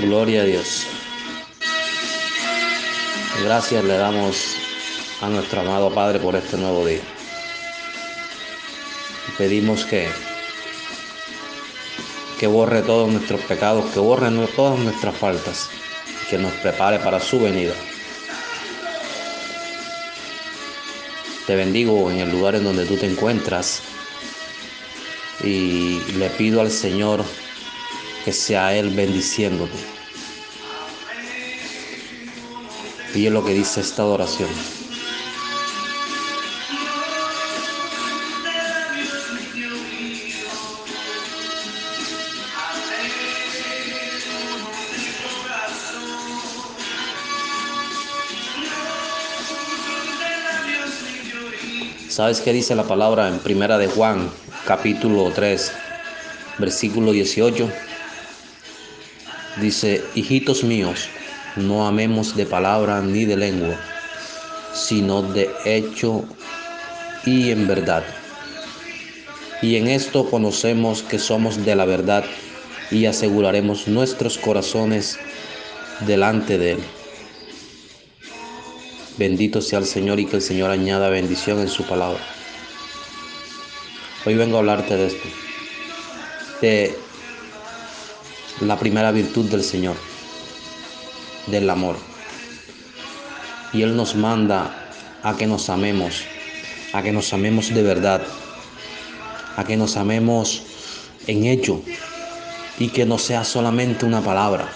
Gloria a Dios. Gracias le damos a nuestro amado Padre por este nuevo día. Pedimos que, que borre todos nuestros pecados, que borre todas nuestras faltas, que nos prepare para su venida. Te bendigo en el lugar en donde tú te encuentras y le pido al Señor que sea Él bendiciéndote. Y es lo que dice esta adoración. ¿Sabes qué dice la palabra en Primera de Juan, capítulo 3, versículo 18? Dice, hijitos míos, no amemos de palabra ni de lengua, sino de hecho y en verdad. Y en esto conocemos que somos de la verdad y aseguraremos nuestros corazones delante de Él. Bendito sea el Señor y que el Señor añada bendición en su palabra. Hoy vengo a hablarte de esto, de la primera virtud del Señor, del amor. Y Él nos manda a que nos amemos, a que nos amemos de verdad, a que nos amemos en hecho y que no sea solamente una palabra,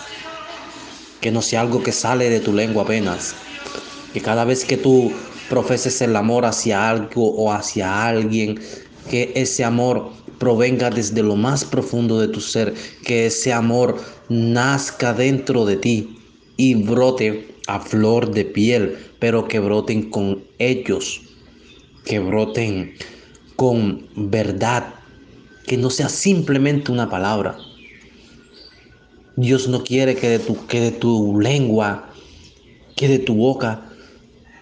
que no sea algo que sale de tu lengua apenas, que cada vez que tú profeses el amor hacia algo o hacia alguien, que ese amor provenga desde lo más profundo de tu ser, que ese amor nazca dentro de ti y brote a flor de piel, pero que broten con ellos, que broten con verdad, que no sea simplemente una palabra. Dios no quiere que de tu, que de tu lengua, que de tu boca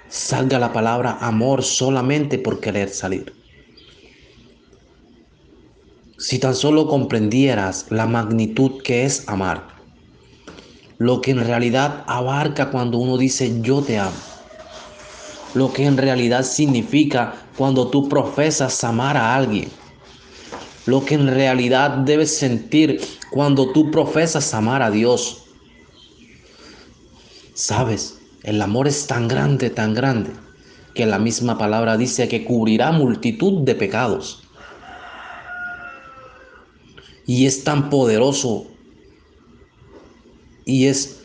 salga la palabra amor solamente por querer salir. Si tan solo comprendieras la magnitud que es amar, lo que en realidad abarca cuando uno dice yo te amo, lo que en realidad significa cuando tú profesas amar a alguien, lo que en realidad debes sentir cuando tú profesas amar a Dios. Sabes, el amor es tan grande, tan grande, que la misma palabra dice que cubrirá multitud de pecados. Y es tan poderoso y es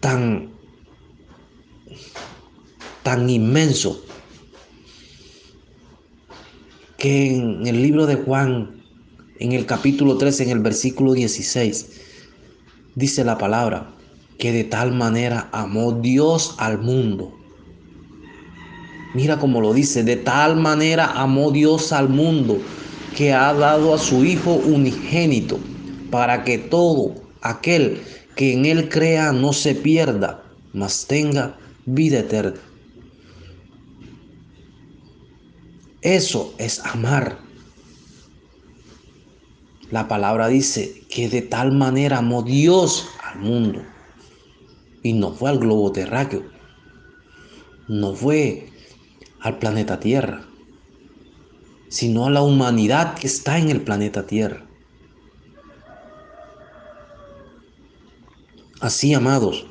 tan tan inmenso que en el libro de Juan en el capítulo 13 en el versículo 16 dice la palabra que de tal manera amó Dios al mundo. Mira cómo lo dice, de tal manera amó Dios al mundo que ha dado a su Hijo unigénito para que todo aquel que en Él crea no se pierda, mas tenga vida eterna. Eso es amar. La palabra dice que de tal manera amó Dios al mundo. Y no fue al globo terráqueo. No fue al planeta Tierra. Sino a la humanidad que está en el planeta Tierra. Así, amados,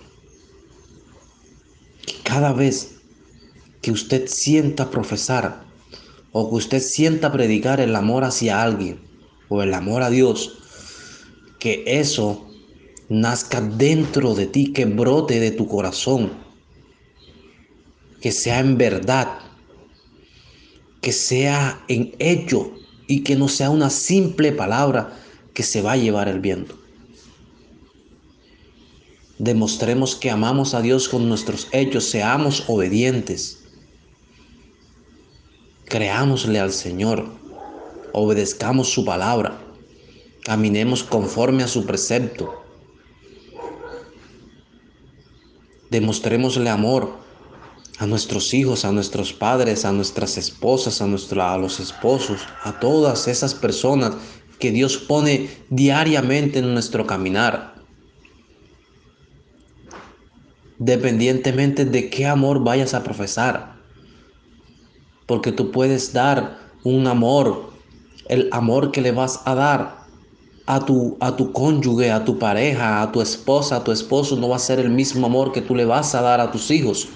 cada vez que usted sienta profesar o que usted sienta predicar el amor hacia alguien o el amor a Dios, que eso nazca dentro de ti, que brote de tu corazón, que sea en verdad, que sea en hecho y que no sea una simple palabra que se va a llevar el viento. Demostremos que amamos a Dios con nuestros hechos, seamos obedientes. Creámosle al Señor, obedezcamos su palabra, caminemos conforme a su precepto Demostrémosle amor a nuestros hijos, a nuestros padres, a nuestras esposas, a, a los esposos, a todas esas personas que Dios pone diariamente en nuestro caminar. dependientemente de qué amor vayas a profesar. Porque tú puedes dar un amor, el amor que le vas a dar a tu, a tu cónyuge, a tu pareja, a tu esposa, a tu esposo, no va a ser el mismo amor que tú le vas a dar a tus hijos.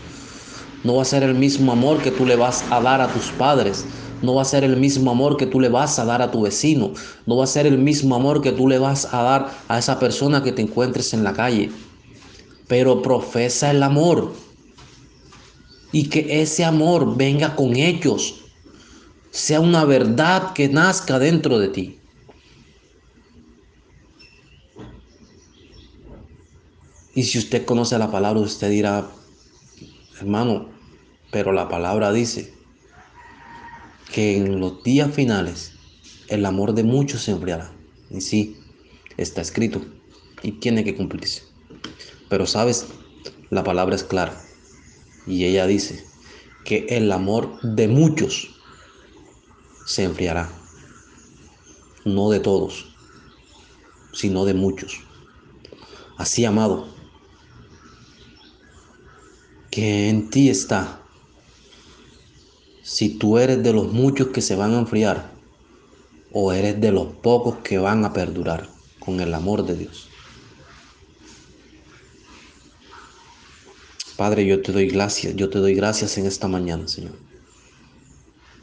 No va a ser el mismo amor que tú le vas a dar a tus padres. No va a ser el mismo amor que tú le vas a dar a tu vecino. No va a ser el mismo amor que tú le vas a dar a esa persona que te encuentres en la calle. Pero profesa el amor. Y que ese amor venga con ellos. Sea una verdad que nazca dentro de ti. Y si usted conoce la palabra, usted dirá, hermano, pero la palabra dice que en los días finales el amor de muchos se enfriará. Y sí, está escrito y tiene que cumplirse. Pero sabes, la palabra es clara. Y ella dice que el amor de muchos se enfriará. No de todos, sino de muchos. Así, amado, que en ti está. Si tú eres de los muchos que se van a enfriar o eres de los pocos que van a perdurar con el amor de Dios. Padre, yo te doy gracias, yo te doy gracias en esta mañana, Señor.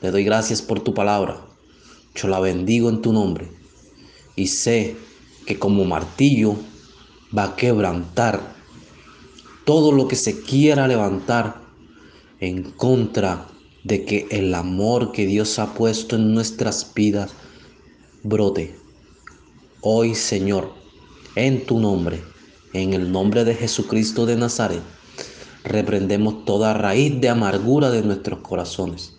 Te doy gracias por tu palabra. Yo la bendigo en tu nombre y sé que como martillo va a quebrantar todo lo que se quiera levantar en contra de que el amor que Dios ha puesto en nuestras vidas brote. Hoy, Señor, en tu nombre, en el nombre de Jesucristo de Nazaret, reprendemos toda raíz de amargura de nuestros corazones.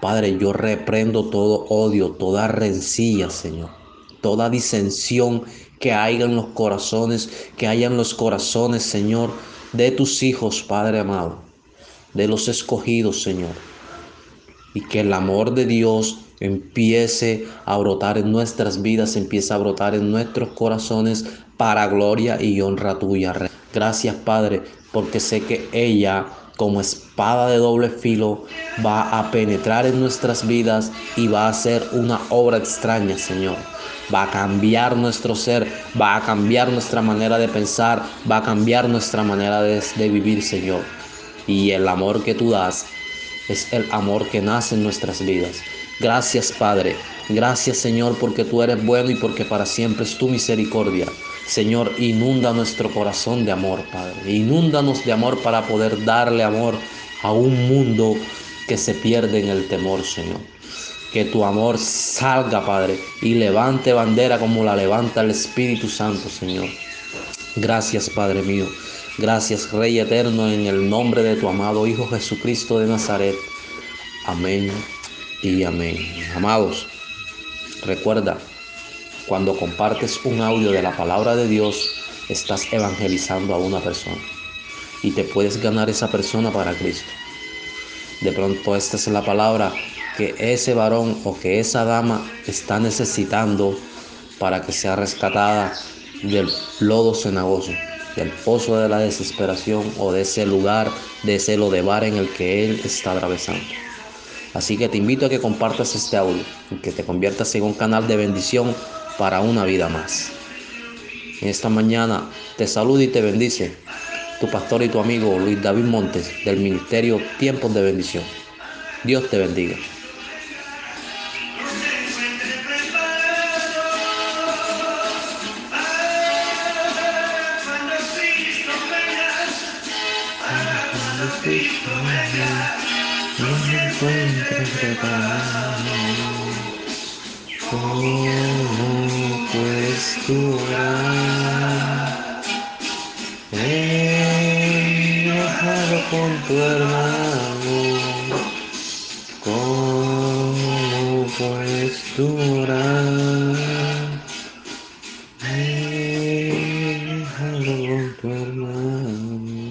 Padre, yo reprendo todo odio, toda rencilla, Señor, toda disensión que haya en los corazones, que haya en los corazones, Señor, de tus hijos, Padre amado, de los escogidos, Señor. Y que el amor de Dios empiece a brotar en nuestras vidas, empiece a brotar en nuestros corazones para gloria y honra tuya. Gracias, Padre, porque sé que ella como espada de doble filo va a penetrar en nuestras vidas y va a hacer una obra extraña, Señor va a cambiar nuestro ser, va a cambiar nuestra manera de pensar, va a cambiar nuestra manera de, vivir, Señor. Y el amor que tú das es el amor que nace en nuestras vidas. Gracias, Padre. Gracias, Señor, porque tú eres bueno y porque para siempre es tu misericordia. Señor, inunda nuestro corazón de amor, Padre. Inúndanos de amor para poder darle amor a un mundo que se pierde en el temor, Señor. Que tu amor salga, Padre, y levante bandera como la levanta el Espíritu Santo, Señor. Gracias, Padre mío. Gracias, Rey eterno, en el nombre de tu amado Hijo Jesucristo de Nazaret. Amén y amén. Amados, recuerda, cuando compartes un audio de la palabra de Dios, estás evangelizando a una persona y te puedes ganar esa persona para Cristo. De pronto esta es la palabra que ese varón o que esa dama está necesitando para que sea rescatada del lodo cenagoso, del pozo de la desesperación o de ese lugar, de ese lodebar en el que él está atravesando. Así que te invito a que compartas este audio y que te conviertas en un canal de bendición para una vida más. En esta mañana te saluda y te bendice tu pastor y tu amigo Luis David Montes del Ministerio Tiempos de Bendición. Dios te bendiga. No me encuentro preparado. ¿Cómo puedes tú viajado con tu hermano.